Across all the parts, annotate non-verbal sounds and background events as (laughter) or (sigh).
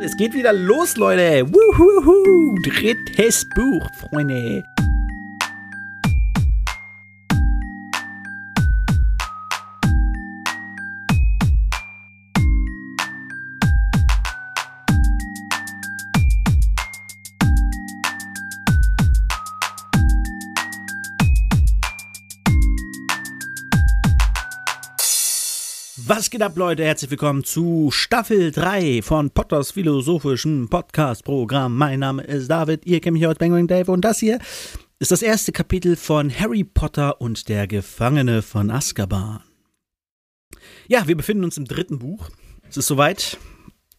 Es geht wieder los, Leute. Wuhuhu. Drittes Buch, Freunde. Geht ab, Leute? Herzlich willkommen zu Staffel 3 von Potters philosophischem Podcast-Programm. Mein Name ist David, ihr kennt mich als Bangering Dave und das hier ist das erste Kapitel von Harry Potter und der Gefangene von Azkaban. Ja, wir befinden uns im dritten Buch. Es ist soweit.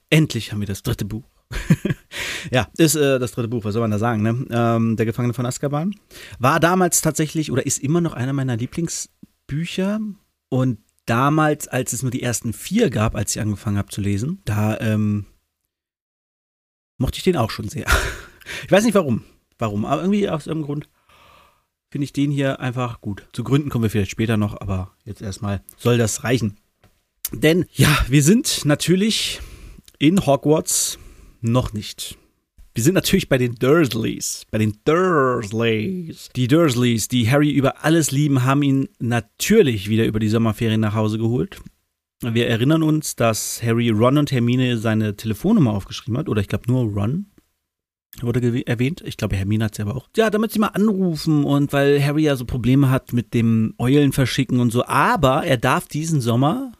Endlich haben wir das dritte Buch. (laughs) ja, ist äh, das dritte Buch, was soll man da sagen, ne? Ähm, der Gefangene von Azkaban. War damals tatsächlich oder ist immer noch einer meiner Lieblingsbücher und damals, als es nur die ersten vier gab, als ich angefangen habe zu lesen, da ähm, mochte ich den auch schon sehr. (laughs) Ich weiß nicht warum. Warum, aber irgendwie aus irgendeinem Grund finde ich den hier einfach gut. Zu Gründen kommen wir vielleicht später noch, aber jetzt erstmal soll das reichen. Denn ja, wir sind natürlich in Hogwarts noch nicht. Wir sind natürlich bei den Dursleys. Bei den Dursleys. Die Dursleys, die Harry über alles lieben, haben ihn natürlich wieder über die Sommerferien nach Hause geholt. Wir erinnern uns, dass Harry Ron und Hermine seine Telefonnummer aufgeschrieben hat. Oder ich glaube nur Ron wurde erwähnt. Ich glaube, Hermine hat sie aber auch. Ja, damit sie mal anrufen und weil Harry ja so Probleme hat mit dem Eulen verschicken und so. Aber er darf diesen Sommer,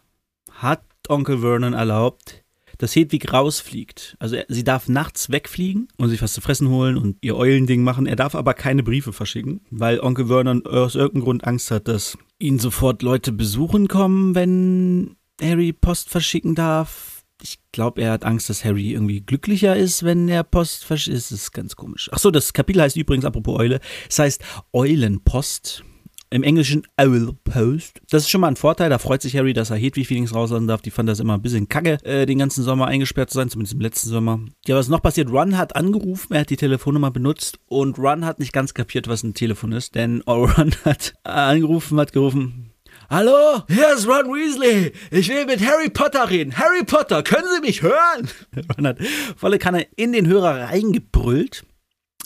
hat Onkel Vernon erlaubt, dass Hedwig rausfliegt. Also er, sie darf nachts wegfliegen und sich was zu fressen holen und ihr Eulending machen. Er darf aber keine Briefe verschicken, weil Onkel Vernon aus irgendeinem Grund Angst hat, dass ihn sofort Leute besuchen kommen, wenn Harry Post verschicken darf. Ich glaube, er hat Angst, dass Harry irgendwie glücklicher ist, wenn er Post verschickt. Das ist ganz komisch. Ach so, das Kapitel heißt übrigens, apropos Eule, es heißt Eulenpost. Im Englischen Owl Post. Das ist schon mal ein Vorteil. Da freut sich Harry, dass er Hedwig wenigstens rauslassen darf. Die fand das immer ein bisschen kacke, äh, den ganzen Sommer eingesperrt zu sein, zumindest im letzten Sommer. Ja, was noch passiert? Ron hat angerufen, er hat die Telefonnummer benutzt und Ron hat nicht ganz kapiert, was ein Telefon ist, denn (laughs) Ron hat angerufen, hat gerufen, Hallo, hier ist Ron Weasley. Ich will mit Harry Potter reden. Harry Potter, können Sie mich hören? (laughs) Ron hat volle Kanne in den Hörer reingebrüllt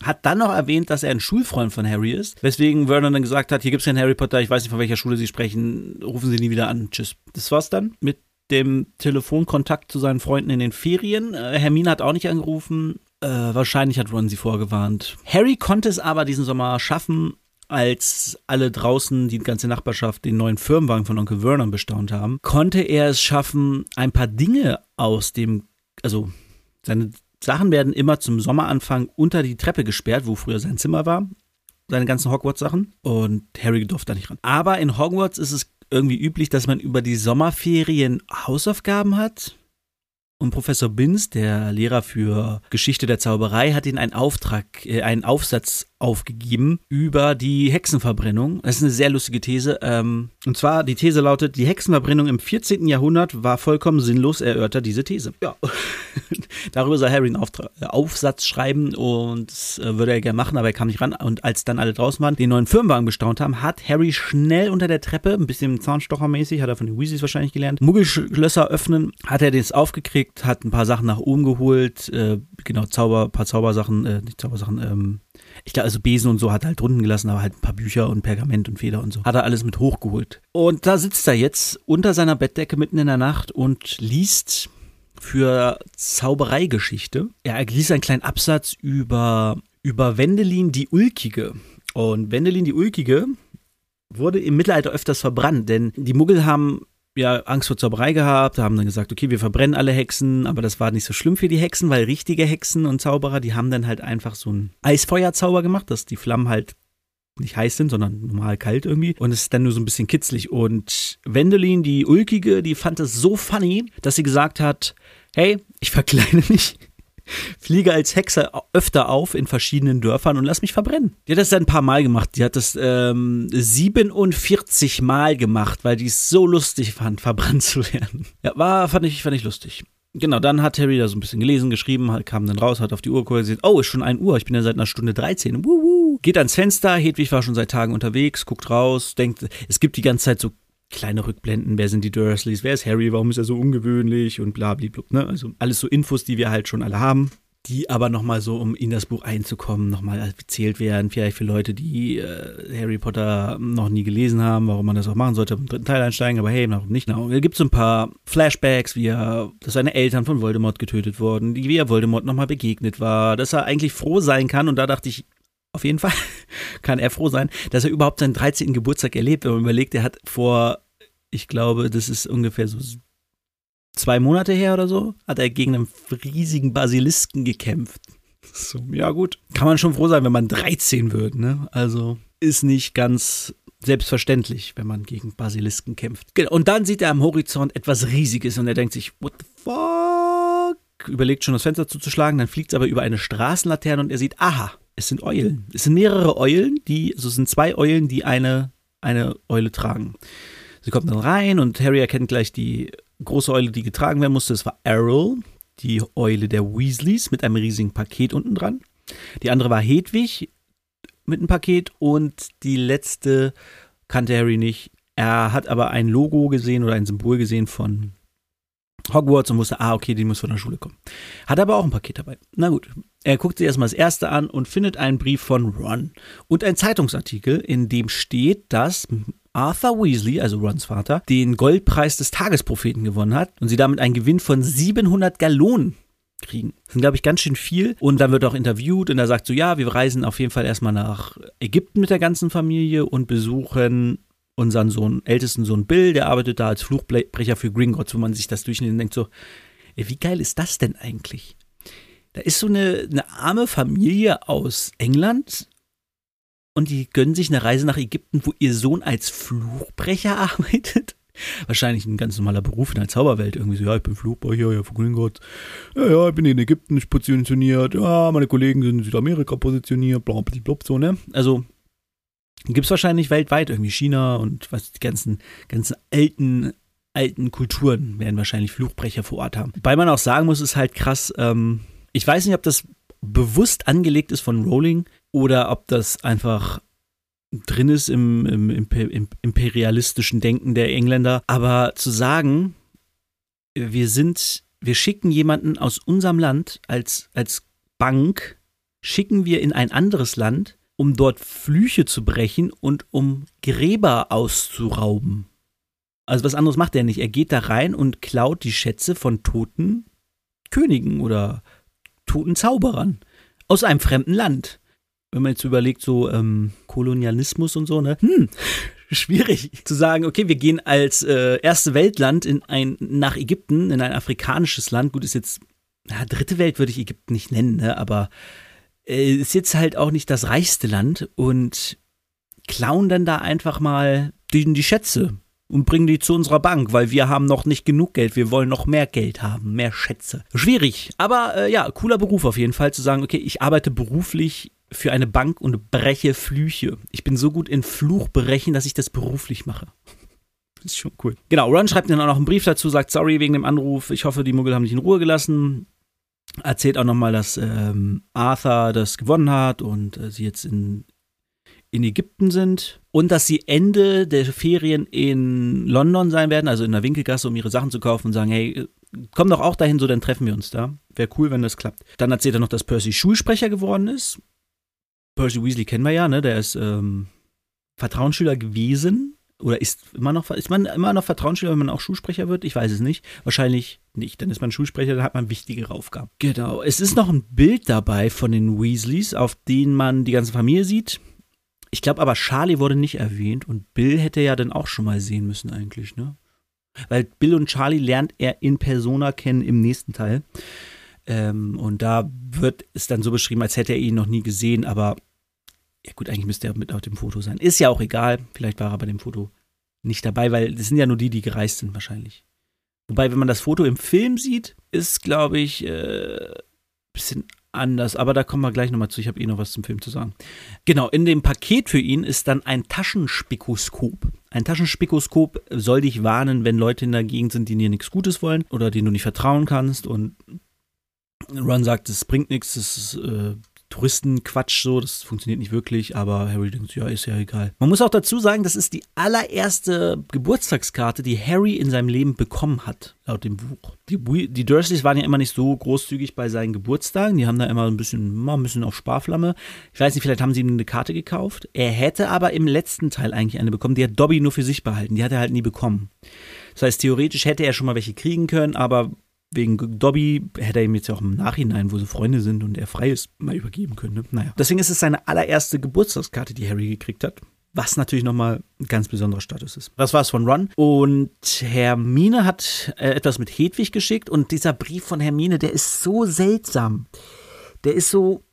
hat dann noch erwähnt, dass er ein Schulfreund von Harry ist, weswegen Vernon dann gesagt hat, hier gibt es keinen Harry Potter, ich weiß nicht, von welcher Schule Sie sprechen, rufen Sie nie wieder an. Tschüss. Das war's dann mit dem Telefonkontakt zu seinen Freunden in den Ferien. Äh, Hermine hat auch nicht angerufen. Äh, wahrscheinlich hat Ron sie vorgewarnt. Harry konnte es aber diesen Sommer schaffen, als alle draußen, die ganze Nachbarschaft, den neuen Firmenwagen von Onkel Vernon bestaunt haben, konnte er es schaffen, ein paar Dinge aus dem, also seine Sachen werden immer zum Sommeranfang unter die Treppe gesperrt, wo früher sein Zimmer war. Seine ganzen Hogwarts-Sachen. Und Harry durfte da nicht ran. Aber in Hogwarts ist es irgendwie üblich, dass man über die Sommerferien Hausaufgaben hat. Und Professor Binz, der Lehrer für Geschichte der Zauberei, hat ihnen einen Auftrag, äh, einen Aufsatz aufgegeben über die Hexenverbrennung. Das ist eine sehr lustige These. Ähm, und zwar, die These lautet, die Hexenverbrennung im 14. Jahrhundert war vollkommen sinnlos, erörtert diese These. Ja. (laughs) Darüber soll Harry einen Auftrag, äh, Aufsatz schreiben und das äh, würde er gerne machen, aber er kam nicht ran. Und als dann alle draußen waren, den neuen Firmenwagen bestaunt haben, hat Harry schnell unter der Treppe, ein bisschen Zahnstochermäßig, hat er von den Weasleys wahrscheinlich gelernt, Muggelschlösser öffnen, hat er das aufgekriegt, hat ein paar Sachen nach oben geholt, äh, genau, Zauber, paar Zaubersachen, äh, nicht Zaubersachen, ähm, ich glaube, also Besen und so hat er halt drunten gelassen, aber halt ein paar Bücher und Pergament und Feder und so. Hat er alles mit hochgeholt. Und da sitzt er jetzt unter seiner Bettdecke mitten in der Nacht und liest für Zaubereigeschichte. Er liest einen kleinen Absatz über, über Wendelin die Ulkige. Und Wendelin die Ulkige wurde im Mittelalter öfters verbrannt, denn die Muggel haben ja Angst vor Zauberei gehabt, haben dann gesagt, okay, wir verbrennen alle Hexen, aber das war nicht so schlimm für die Hexen, weil richtige Hexen und Zauberer, die haben dann halt einfach so einen Eisfeuerzauber gemacht, dass die Flammen halt nicht heiß sind, sondern normal kalt irgendwie. Und es ist dann nur so ein bisschen kitzlig. Und Wendelin, die Ulkige, die fand es so funny, dass sie gesagt hat, hey, ich verkleide mich fliege als Hexe öfter auf in verschiedenen Dörfern und lass mich verbrennen. Die hat das ein paar Mal gemacht. Die hat das ähm, 47 Mal gemacht, weil die es so lustig fand, verbrannt zu werden. Ja, war, fand ich, fand ich lustig. Genau, dann hat Harry da so ein bisschen gelesen, geschrieben, kam dann raus, hat auf die Uhr gesehen, oh, ist schon 1 Uhr, ich bin ja seit einer Stunde 13. Wuhu. Geht ans Fenster, Hedwig war schon seit Tagen unterwegs, guckt raus, denkt, es gibt die ganze Zeit so kleine Rückblenden, wer sind die Dursleys, wer ist Harry, warum ist er so ungewöhnlich und bla bla bla. Ne? Also alles so Infos, die wir halt schon alle haben die aber nochmal so, um in das Buch einzukommen, nochmal erzählt werden, vielleicht für Leute, die äh, Harry Potter noch nie gelesen haben, warum man das auch machen sollte, im dritten Teil einsteigen, aber hey, warum nicht? Genau. Da gibt es so ein paar Flashbacks, wie er, dass seine Eltern von Voldemort getötet wurden, wie er Voldemort nochmal begegnet war, dass er eigentlich froh sein kann und da dachte ich, auf jeden Fall (laughs) kann er froh sein, dass er überhaupt seinen 13. Geburtstag erlebt, wenn man überlegt, er hat vor, ich glaube, das ist ungefähr so zwei Monate her oder so, hat er gegen einen riesigen Basilisken gekämpft. So, ja gut. Kann man schon froh sein, wenn man 13 wird, ne? Also ist nicht ganz selbstverständlich, wenn man gegen Basilisken kämpft. Und dann sieht er am Horizont etwas Riesiges und er denkt sich, what the fuck? Überlegt schon das Fenster zuzuschlagen, dann fliegt es aber über eine Straßenlaterne und er sieht, aha, es sind Eulen. Es sind mehrere Eulen, die, also es sind zwei Eulen, die eine, eine Eule tragen. Sie kommt dann rein und Harry erkennt gleich die große Eule, die getragen werden musste, das war Errol, die Eule der Weasleys mit einem riesigen Paket unten dran. Die andere war Hedwig mit einem Paket und die letzte kannte Harry nicht. Er hat aber ein Logo gesehen oder ein Symbol gesehen von Hogwarts und wusste, ah, okay, die muss von der Schule kommen. Hat aber auch ein Paket dabei. Na gut. Er guckt sich erstmal das erste an und findet einen Brief von Ron und einen Zeitungsartikel, in dem steht, dass Arthur Weasley, also Rons Vater, den Goldpreis des Tagespropheten gewonnen hat und sie damit einen Gewinn von 700 Gallonen kriegen. Das sind, glaube ich, ganz schön viel. Und dann wird auch interviewt und er sagt so, ja, wir reisen auf jeden Fall erstmal nach Ägypten mit der ganzen Familie und besuchen unseren Sohn, ältesten Sohn Bill, der arbeitet da als Fluchbrecher für Gringotts, wo man sich das durchnimmt und denkt so, ey, wie geil ist das denn eigentlich? Da ist so eine, eine arme Familie aus England, und die gönnen sich eine Reise nach Ägypten, wo ihr Sohn als Fluchbrecher (laughs) arbeitet. Wahrscheinlich ein ganz normaler Beruf in der Zauberwelt. Irgendwie so, ja, ich bin Fluchbrecher, ja, von Gott. Ja, ja, ich bin in Ägypten positioniert. Ja, meine Kollegen sind in Südamerika positioniert. Bla, bla, bla, so, ne? Also, gibt es wahrscheinlich weltweit irgendwie China und was, die ganzen, ganzen alten, alten Kulturen werden wahrscheinlich Fluchbrecher vor Ort haben. Wobei man auch sagen muss, ist halt krass, ähm, ich weiß nicht, ob das bewusst angelegt ist von Rowling oder ob das einfach drin ist im, im, im, imperialistischen Denken der Engländer. Aber zu sagen, wir sind, wir schicken jemanden aus unserem Land als, als Bank, schicken wir in ein anderes Land, um dort Flüche zu brechen und um Gräber auszurauben. Also was anderes macht er nicht. Er geht da rein und klaut die Schätze von toten Königen oder toten Zauberern aus einem fremden Land. Wenn man jetzt überlegt, so ähm, Kolonialismus und so, ne? Hm, (laughs) schwierig zu sagen, okay, wir gehen als äh, erste Weltland in ein, nach Ägypten, in ein afrikanisches Land. Gut, ist jetzt, na, dritte Welt würde ich Ägypten nicht nennen, ne? aber äh, ist jetzt halt auch nicht das reichste Land und klauen dann da einfach mal die, die Schätze und bringen die zu unserer Bank, weil wir haben noch nicht genug Geld. Wir wollen noch mehr Geld haben, mehr Schätze. Schwierig, aber äh, ja, cooler Beruf auf jeden Fall zu sagen, okay, ich arbeite beruflich für eine Bank und breche Flüche. Ich bin so gut in Fluchbrechen, dass ich das beruflich mache. Ist schon cool. Genau, Ron schreibt dann auch noch einen Brief dazu, sagt sorry wegen dem Anruf. Ich hoffe, die Muggel haben dich in Ruhe gelassen. Erzählt auch nochmal, dass ähm, Arthur das gewonnen hat und äh, sie jetzt in in Ägypten sind und dass sie Ende der Ferien in London sein werden, also in der Winkelgasse, um ihre Sachen zu kaufen und sagen, hey, komm doch auch dahin, so dann treffen wir uns da. Wäre cool, wenn das klappt. Dann erzählt er noch, dass Percy Schulsprecher geworden ist. Percy Weasley kennen wir ja, ne? Der ist ähm, Vertrauensschüler gewesen oder ist immer noch ist man immer noch Vertrauensschüler, wenn man auch Schulsprecher wird? Ich weiß es nicht. Wahrscheinlich nicht. Dann ist man Schulsprecher, dann hat man wichtigere Aufgaben. Genau. Es ist noch ein Bild dabei von den Weasleys, auf denen man die ganze Familie sieht. Ich glaube aber, Charlie wurde nicht erwähnt und Bill hätte ja dann auch schon mal sehen müssen eigentlich, ne? Weil Bill und Charlie lernt er in Persona kennen im nächsten Teil. Ähm, und da wird es dann so beschrieben, als hätte er ihn noch nie gesehen, aber ja gut, eigentlich müsste er mit auf dem Foto sein. Ist ja auch egal, vielleicht war er bei dem Foto nicht dabei, weil das sind ja nur die, die gereist sind wahrscheinlich. Wobei, wenn man das Foto im Film sieht, ist, glaube ich, äh, bisschen anders, aber da kommen wir gleich nochmal zu. Ich habe eh noch was zum Film zu sagen. Genau, in dem Paket für ihn ist dann ein Taschenspikoskop. Ein Taschenspikoskop soll dich warnen, wenn Leute in der Gegend sind, die dir nichts Gutes wollen oder denen du nicht vertrauen kannst. Und Ron sagt, es bringt nichts, es äh, Touristenquatsch so, das funktioniert nicht wirklich, aber Harry denkt, ja, ist ja egal. Man muss auch dazu sagen, das ist die allererste Geburtstagskarte, die Harry in seinem Leben bekommen hat, laut dem Buch. Die, die Dursleys waren ja immer nicht so großzügig bei seinen Geburtstagen, die haben da immer ein bisschen, mal ein bisschen auf Sparflamme. Ich weiß nicht, vielleicht haben sie ihm eine Karte gekauft. Er hätte aber im letzten Teil eigentlich eine bekommen, die hat Dobby nur für sich behalten, die hat er halt nie bekommen. Das heißt, theoretisch hätte er schon mal welche kriegen können, aber wegen Dobby hätte er ihm jetzt auch im Nachhinein, wo sie Freunde sind und er frei ist, mal übergeben können. Ne? Naja. Deswegen ist es seine allererste Geburtstagskarte, die Harry gekriegt hat. Was natürlich nochmal ein ganz besonderer Status ist. Das war's von Ron. Und Hermine hat äh, etwas mit Hedwig geschickt und dieser Brief von Hermine, der ist so seltsam. Der ist so.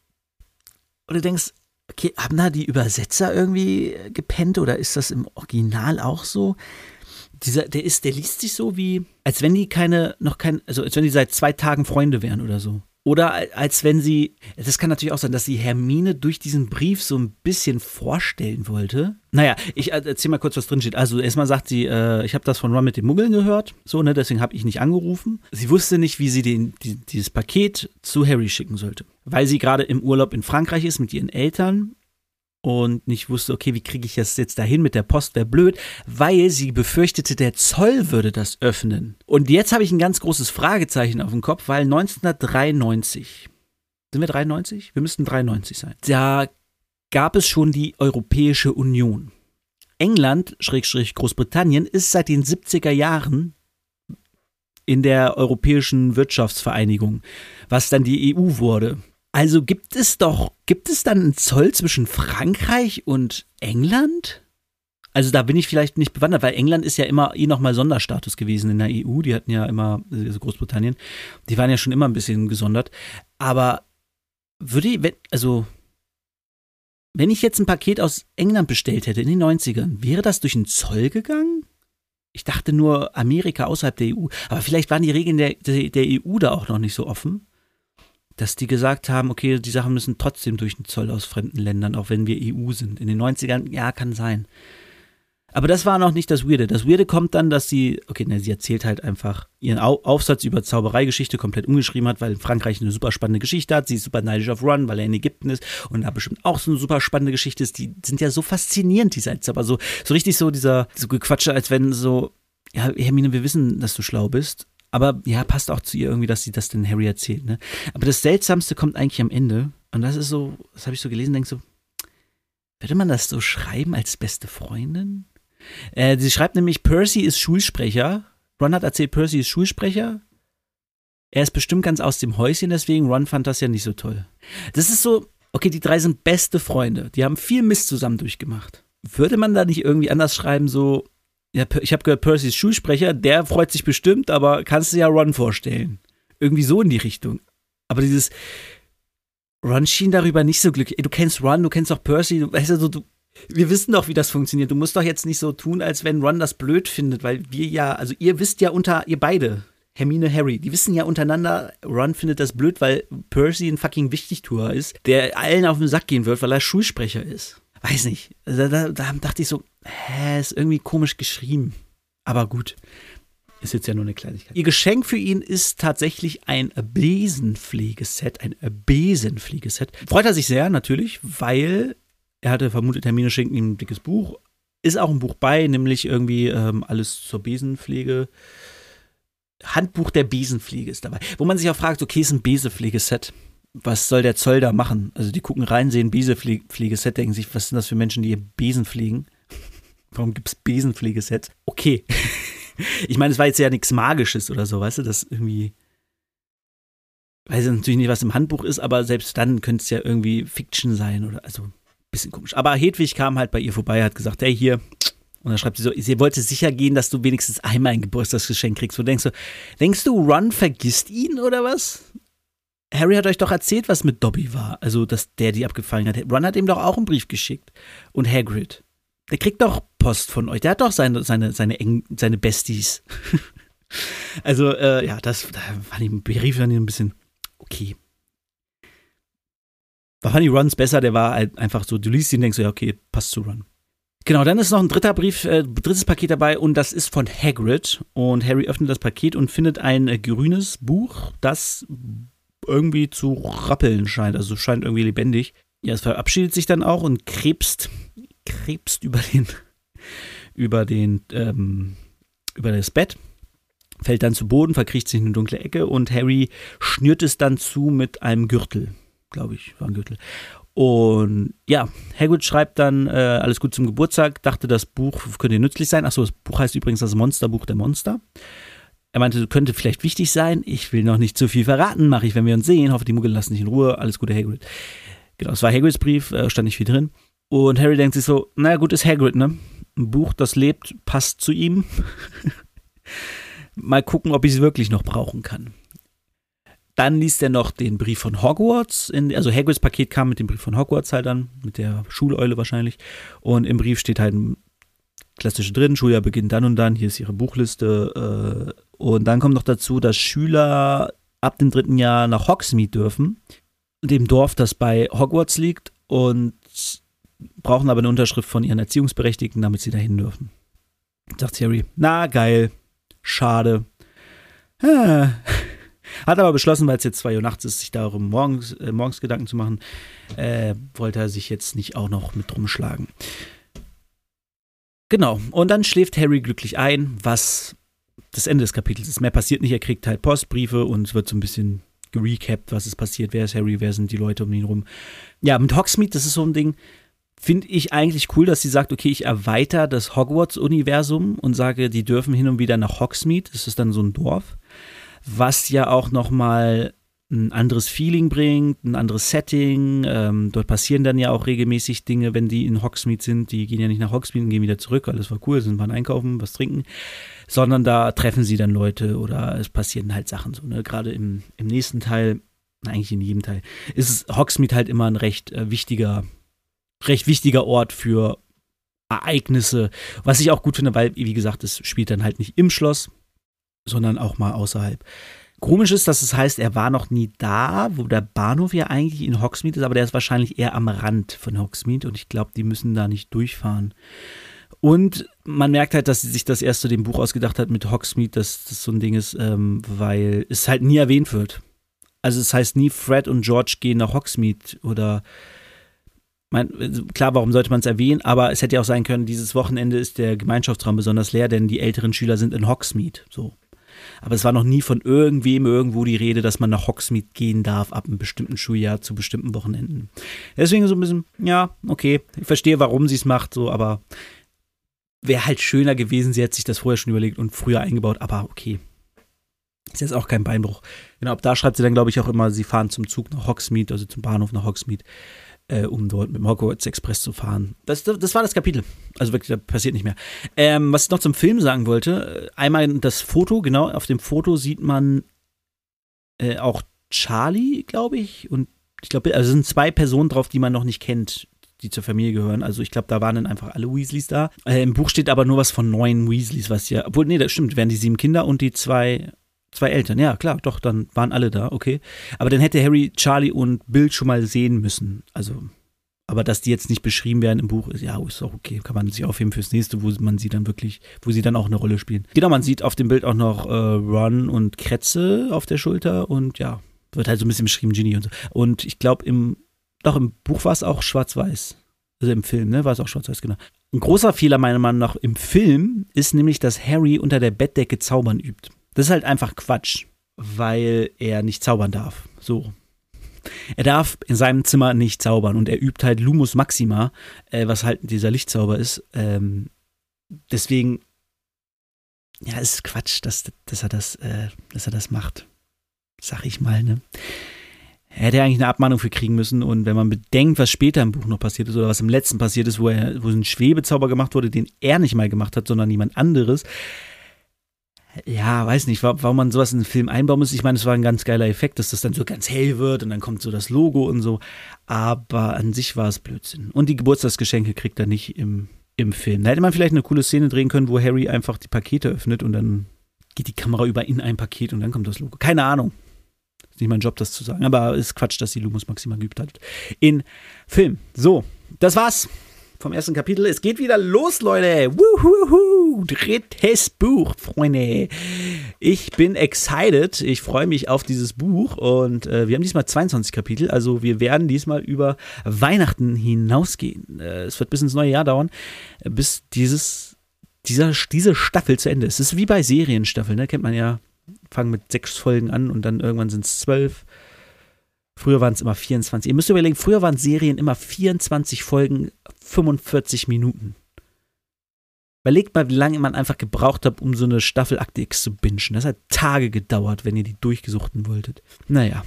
Und du denkst, okay, haben da die Übersetzer irgendwie gepennt oder ist das im Original auch so? Dieser, der ist, der liest sich so wie, als wenn die keine, noch kein, also als wenn die seit zwei Tagen Freunde wären oder so. Oder als wenn sie, das kann natürlich auch sein, dass sie Hermine durch diesen Brief so ein bisschen vorstellen wollte. Naja, ich erzähl mal kurz, was drin steht. Also erstmal sagt sie, äh, ich habe das von Ron mit dem Muggeln gehört, so, ne, deswegen habe ich nicht angerufen. Sie wusste nicht, wie sie den, die, dieses Paket zu Harry schicken sollte. Weil sie gerade im Urlaub in Frankreich ist mit ihren Eltern und nicht wusste, okay, wie kriege ich das jetzt dahin mit der Post, wäre blöd, weil sie befürchtete, der Zoll würde das öffnen. Und jetzt habe ich ein ganz großes Fragezeichen auf dem Kopf, weil 1993, sind wir 93? Wir müssten 93 sein. Da gab es schon die Europäische Union. England, Schrägstrich Großbritannien, ist seit den 70er Jahren in der Europäischen Wirtschaftsvereinigung, was dann die EU wurde. Also gibt es doch, gibt es dann einen Zoll zwischen Frankreich und England? Also da bin ich vielleicht nicht bewandert, weil England ist ja immer eh nochmal Sonderstatus gewesen in der EU. Die hatten ja immer, also Großbritannien, die waren ja schon immer ein bisschen gesondert. Aber würde ich, wenn, also, wenn ich jetzt ein Paket aus England bestellt hätte in den 90ern, wäre das durch einen Zoll gegangen? Ich dachte nur Amerika außerhalb der EU. Aber vielleicht waren die Regeln der, der, der EU da auch noch nicht so offen dass die gesagt haben, okay, die Sachen müssen trotzdem durch den Zoll aus fremden Ländern, auch wenn wir EU sind. In den 90ern, ja, kann sein. Aber das war noch nicht das Weirde. Das Weirde kommt dann, dass sie, okay, ne, sie erzählt halt einfach ihren Aufsatz über Zaubereigeschichte komplett umgeschrieben hat, weil Frankreich eine super spannende Geschichte hat. Sie ist super neidisch auf Run, weil er in Ägypten ist und da bestimmt auch so eine super spannende Geschichte ist. Die sind ja so faszinierend, die Seite. Aber so, so richtig so dieser, so gequatsche, als wenn so, ja, Hermine, wir wissen, dass du schlau bist. Aber ja, passt auch zu ihr irgendwie, dass sie das den Harry erzählt. Ne? Aber das Seltsamste kommt eigentlich am Ende. Und das ist so, das habe ich so gelesen, denke so, würde man das so schreiben als beste Freundin? Äh, sie schreibt nämlich, Percy ist Schulsprecher. Ron hat erzählt, Percy ist Schulsprecher. Er ist bestimmt ganz aus dem Häuschen, deswegen Ron fand das ja nicht so toll. Das ist so, okay, die drei sind beste Freunde. Die haben viel Mist zusammen durchgemacht. Würde man da nicht irgendwie anders schreiben, so, ja, ich habe gehört, Percy ist Schulsprecher, der freut sich bestimmt, aber kannst du ja Ron vorstellen. Irgendwie so in die Richtung. Aber dieses Ron schien darüber nicht so glücklich. Ey, du kennst Ron, du kennst auch Percy, du weißt also, du, wir wissen doch, wie das funktioniert. Du musst doch jetzt nicht so tun, als wenn Ron das blöd findet, weil wir ja, also ihr wisst ja unter, ihr beide, Hermine, Harry, die wissen ja untereinander, Ron findet das blöd, weil Percy ein fucking Wichtigtuer ist, der allen auf den Sack gehen wird, weil er Schulsprecher ist. Weiß nicht. Da, da, da dachte ich so, hä, ist irgendwie komisch geschrieben. Aber gut. Ist jetzt ja nur eine Kleinigkeit. Ihr Geschenk für ihn ist tatsächlich ein Besenpflegeset. Ein Besenpflegeset. Freut er sich sehr, natürlich, weil er hatte vermutet, Hermine schenkt ihm ein dickes Buch. Ist auch ein Buch bei, nämlich irgendwie ähm, alles zur Besenpflege. Handbuch der Besenpflege ist dabei. Wo man sich auch fragt, okay, ist ein Besenpflegeset was soll der Zoll da machen? Also die gucken rein, sehen Besenpflegeset, denken sich, was sind das für Menschen, die ihr Besen pflegen? (laughs) Warum gibt es Besenpflegesets? Okay. (laughs) ich meine, es war jetzt ja nichts Magisches oder so, weißt du, das irgendwie. Weiß ich natürlich nicht, was im Handbuch ist, aber selbst dann könnte es ja irgendwie Fiction sein oder also ein bisschen komisch. Aber Hedwig kam halt bei ihr vorbei, hat gesagt, hey, hier. Und dann schreibt sie so, sie wollte sicher gehen, dass du wenigstens einmal ein Geburtstagsgeschenk kriegst. Wo denkst du, denkst du, Ron vergisst ihn oder was? Harry hat euch doch erzählt, was mit Dobby war. Also, dass der die abgefallen hat. Ron hat ihm doch auch einen Brief geschickt. Und Hagrid. Der kriegt doch Post von euch. Der hat doch seine, seine, seine, Eng, seine Besties. (laughs) also, äh, ja, das da war die Brief dann ein bisschen okay. War Honey Rons besser, der war halt einfach so, du liest ihn denkst so, ja, okay, passt zu Ron. Genau, dann ist noch ein dritter Brief, äh, drittes Paket dabei und das ist von Hagrid. Und Harry öffnet das Paket und findet ein äh, grünes Buch, das irgendwie zu rappeln scheint, also scheint irgendwie lebendig. Ja, es verabschiedet sich dann auch und krebst, krebst über den, (laughs) über den, ähm, über das Bett, fällt dann zu Boden, verkriecht sich in eine dunkle Ecke und Harry schnürt es dann zu mit einem Gürtel, glaube ich, war ein Gürtel. Und ja, Hagrid schreibt dann äh, alles gut zum Geburtstag, dachte, das Buch könnte nützlich sein. Achso, das Buch heißt übrigens das Monsterbuch der Monster. Er meinte, könnte vielleicht wichtig sein. Ich will noch nicht zu viel verraten, mache ich, wenn wir uns sehen. Hoffe, die Muggel lassen dich in Ruhe. Alles Gute, Hagrid. Genau, es war Hagrids Brief, äh, stand nicht viel drin. Und Harry denkt sich so, naja gut, ist Hagrid, ne? Ein Buch, das lebt, passt zu ihm. (laughs) Mal gucken, ob ich es wirklich noch brauchen kann. Dann liest er noch den Brief von Hogwarts. In, also Hagrids Paket kam mit dem Brief von Hogwarts halt an, mit der Schuleule wahrscheinlich. Und im Brief steht halt klassisch drin, Schuljahr beginnt dann und dann, hier ist ihre Buchliste. Äh, und dann kommt noch dazu, dass Schüler ab dem dritten Jahr nach Hogsmeade dürfen, dem Dorf, das bei Hogwarts liegt, und brauchen aber eine Unterschrift von ihren Erziehungsberechtigten, damit sie dahin dürfen. Sagt Harry, na geil, schade. Hat aber beschlossen, weil es jetzt 2 Uhr nachts ist, sich darum morgens, äh, morgens Gedanken zu machen, äh, wollte er sich jetzt nicht auch noch mit drum schlagen. Genau, und dann schläft Harry glücklich ein, was das Ende des Kapitels ist. Mehr passiert nicht, er kriegt halt Postbriefe und es wird so ein bisschen gerecapt, was ist passiert, wer ist Harry, wer sind die Leute um ihn rum. Ja, mit Hogsmeade, das ist so ein Ding, finde ich eigentlich cool, dass sie sagt, okay, ich erweitere das Hogwarts-Universum und sage, die dürfen hin und wieder nach Hogsmeade, das ist dann so ein Dorf was ja auch nochmal ein anderes Feeling bringt, ein anderes Setting. Ähm, dort passieren dann ja auch regelmäßig Dinge, wenn die in Hogsmeade sind. Die gehen ja nicht nach Hogsmeade und gehen wieder zurück. Alles war cool, sind waren einkaufen, was trinken. Sondern da treffen sie dann Leute oder es passieren halt Sachen so. Ne? Gerade im, im nächsten Teil, eigentlich in jedem Teil, ist Hogsmeade halt immer ein recht äh, wichtiger, recht wichtiger Ort für Ereignisse. Was ich auch gut finde, weil, wie gesagt, es spielt dann halt nicht im Schloss, sondern auch mal außerhalb. Komisch ist, dass es heißt, er war noch nie da, wo der Bahnhof ja eigentlich in Hogsmeade ist, aber der ist wahrscheinlich eher am Rand von Hogsmeade und ich glaube, die müssen da nicht durchfahren. Und man merkt halt, dass sie sich das erst zu dem Buch ausgedacht hat mit Hogsmeade, dass das so ein Ding ist, ähm, weil es halt nie erwähnt wird. Also es heißt nie, Fred und George gehen nach Hogsmeade oder mein, klar, warum sollte man es erwähnen, aber es hätte ja auch sein können, dieses Wochenende ist der Gemeinschaftsraum besonders leer, denn die älteren Schüler sind in Hogsmeade. So aber es war noch nie von irgendwem irgendwo die Rede, dass man nach Hogsmeade gehen darf ab einem bestimmten Schuljahr zu bestimmten Wochenenden. Deswegen so ein bisschen, ja, okay, ich verstehe, warum sie es macht, so, aber wäre halt schöner gewesen, sie hätte sich das vorher schon überlegt und früher eingebaut, aber okay. Ist jetzt auch kein Beinbruch. Genau, ab da schreibt sie dann, glaube ich, auch immer, sie fahren zum Zug nach Hogsmeade, also zum Bahnhof nach Hogsmeade äh, um dort mit dem Hogwarts Express zu fahren. Das, das war das Kapitel. Also wirklich, da passiert nicht mehr. Ähm, was ich noch zum Film sagen wollte, äh, einmal das Foto, genau, auf dem Foto sieht man äh, auch Charlie, glaube ich, und ich glaube, also sind zwei Personen drauf, die man noch nicht kennt, die zur Familie gehören. Also ich glaube, da waren dann einfach alle Weasleys da. Äh, Im Buch steht aber nur was von neun Weasleys, was ja, obwohl, nee, das stimmt, wären die sieben Kinder und die zwei Zwei Eltern, ja klar, doch, dann waren alle da, okay. Aber dann hätte Harry, Charlie und Bill schon mal sehen müssen. Also, aber dass die jetzt nicht beschrieben werden im Buch, ist ja ist auch okay. Kann man sich aufheben fürs nächste, wo man sie dann wirklich, wo sie dann auch eine Rolle spielen. Genau, man sieht auf dem Bild auch noch äh, Ron und Kretze auf der Schulter und ja, wird halt so ein bisschen beschrieben, Ginny und so. Und ich glaube, im, doch im Buch war es auch schwarz-weiß. Also im Film, ne, war es auch schwarz-weiß, genau. Ein großer Fehler meiner Meinung nach im Film ist nämlich, dass Harry unter der Bettdecke zaubern übt. Das ist halt einfach Quatsch, weil er nicht zaubern darf. So. Er darf in seinem Zimmer nicht zaubern und er übt halt Lumus Maxima, äh, was halt dieser Lichtzauber ist. Ähm, deswegen, ja, ist Quatsch, dass, dass, er das, äh, dass er das macht. Sag ich mal, ne? Er hätte eigentlich eine Abmahnung für kriegen müssen und wenn man bedenkt, was später im Buch noch passiert ist oder was im letzten passiert ist, wo er, wo ein Schwebezauber gemacht wurde, den er nicht mal gemacht hat, sondern jemand anderes, ja, weiß nicht, warum man sowas in den Film einbauen muss. Ich meine, es war ein ganz geiler Effekt, dass das dann so ganz hell wird und dann kommt so das Logo und so. Aber an sich war es Blödsinn. Und die Geburtstagsgeschenke kriegt er nicht im, im Film. Da hätte man vielleicht eine coole Szene drehen können, wo Harry einfach die Pakete öffnet und dann geht die Kamera über in ein Paket und dann kommt das Logo. Keine Ahnung. Ist nicht mein Job, das zu sagen. Aber ist Quatsch, dass die Lumus Maxima geübt hat. In Film. So, das war's vom ersten Kapitel. Es geht wieder los, Leute. Wuhuhu. Drittes Buch, Freunde. Ich bin excited. Ich freue mich auf dieses Buch und äh, wir haben diesmal 22 Kapitel. Also wir werden diesmal über Weihnachten hinausgehen. Äh, es wird bis ins neue Jahr dauern, bis dieses, dieser, diese Staffel zu Ende ist. Es ist wie bei Serienstaffeln, ne? kennt man ja. Fangen mit sechs Folgen an und dann irgendwann sind es zwölf. Früher waren es immer 24. Ihr müsst überlegen, früher waren Serien immer 24 Folgen, 45 Minuten. Überlegt mal, wie lange man einfach gebraucht hat, um so eine Staffel Akte X zu bingen. Das hat Tage gedauert, wenn ihr die durchgesuchten wolltet. Naja.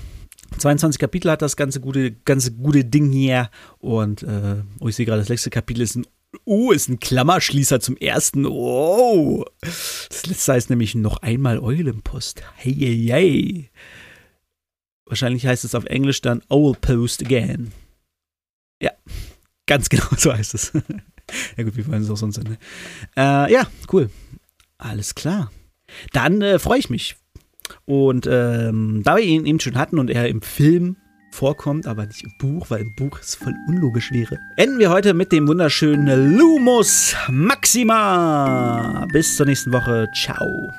22 Kapitel hat das ganze gute, ganze gute Ding hier. Und äh, oh, ich sehe gerade, das letzte Kapitel ist ein Oh, ist ein Klammerschließer zum ersten. Oh. Das letzte heißt nämlich noch einmal Eulenpost. Hey, hey, hey. Wahrscheinlich heißt es auf Englisch dann Owl Post Again. Ja, ganz (laughs) genau so heißt es. (laughs) ja gut, wie wollen es auch sonst sein? Ne? Äh, ja, cool. Alles klar. Dann äh, freue ich mich. Und ähm, da wir ihn eben schon hatten und er im Film vorkommt, aber nicht im Buch, weil im Buch es voll unlogisch wäre, enden wir heute mit dem wunderschönen Lumus Maxima. Bis zur nächsten Woche. Ciao.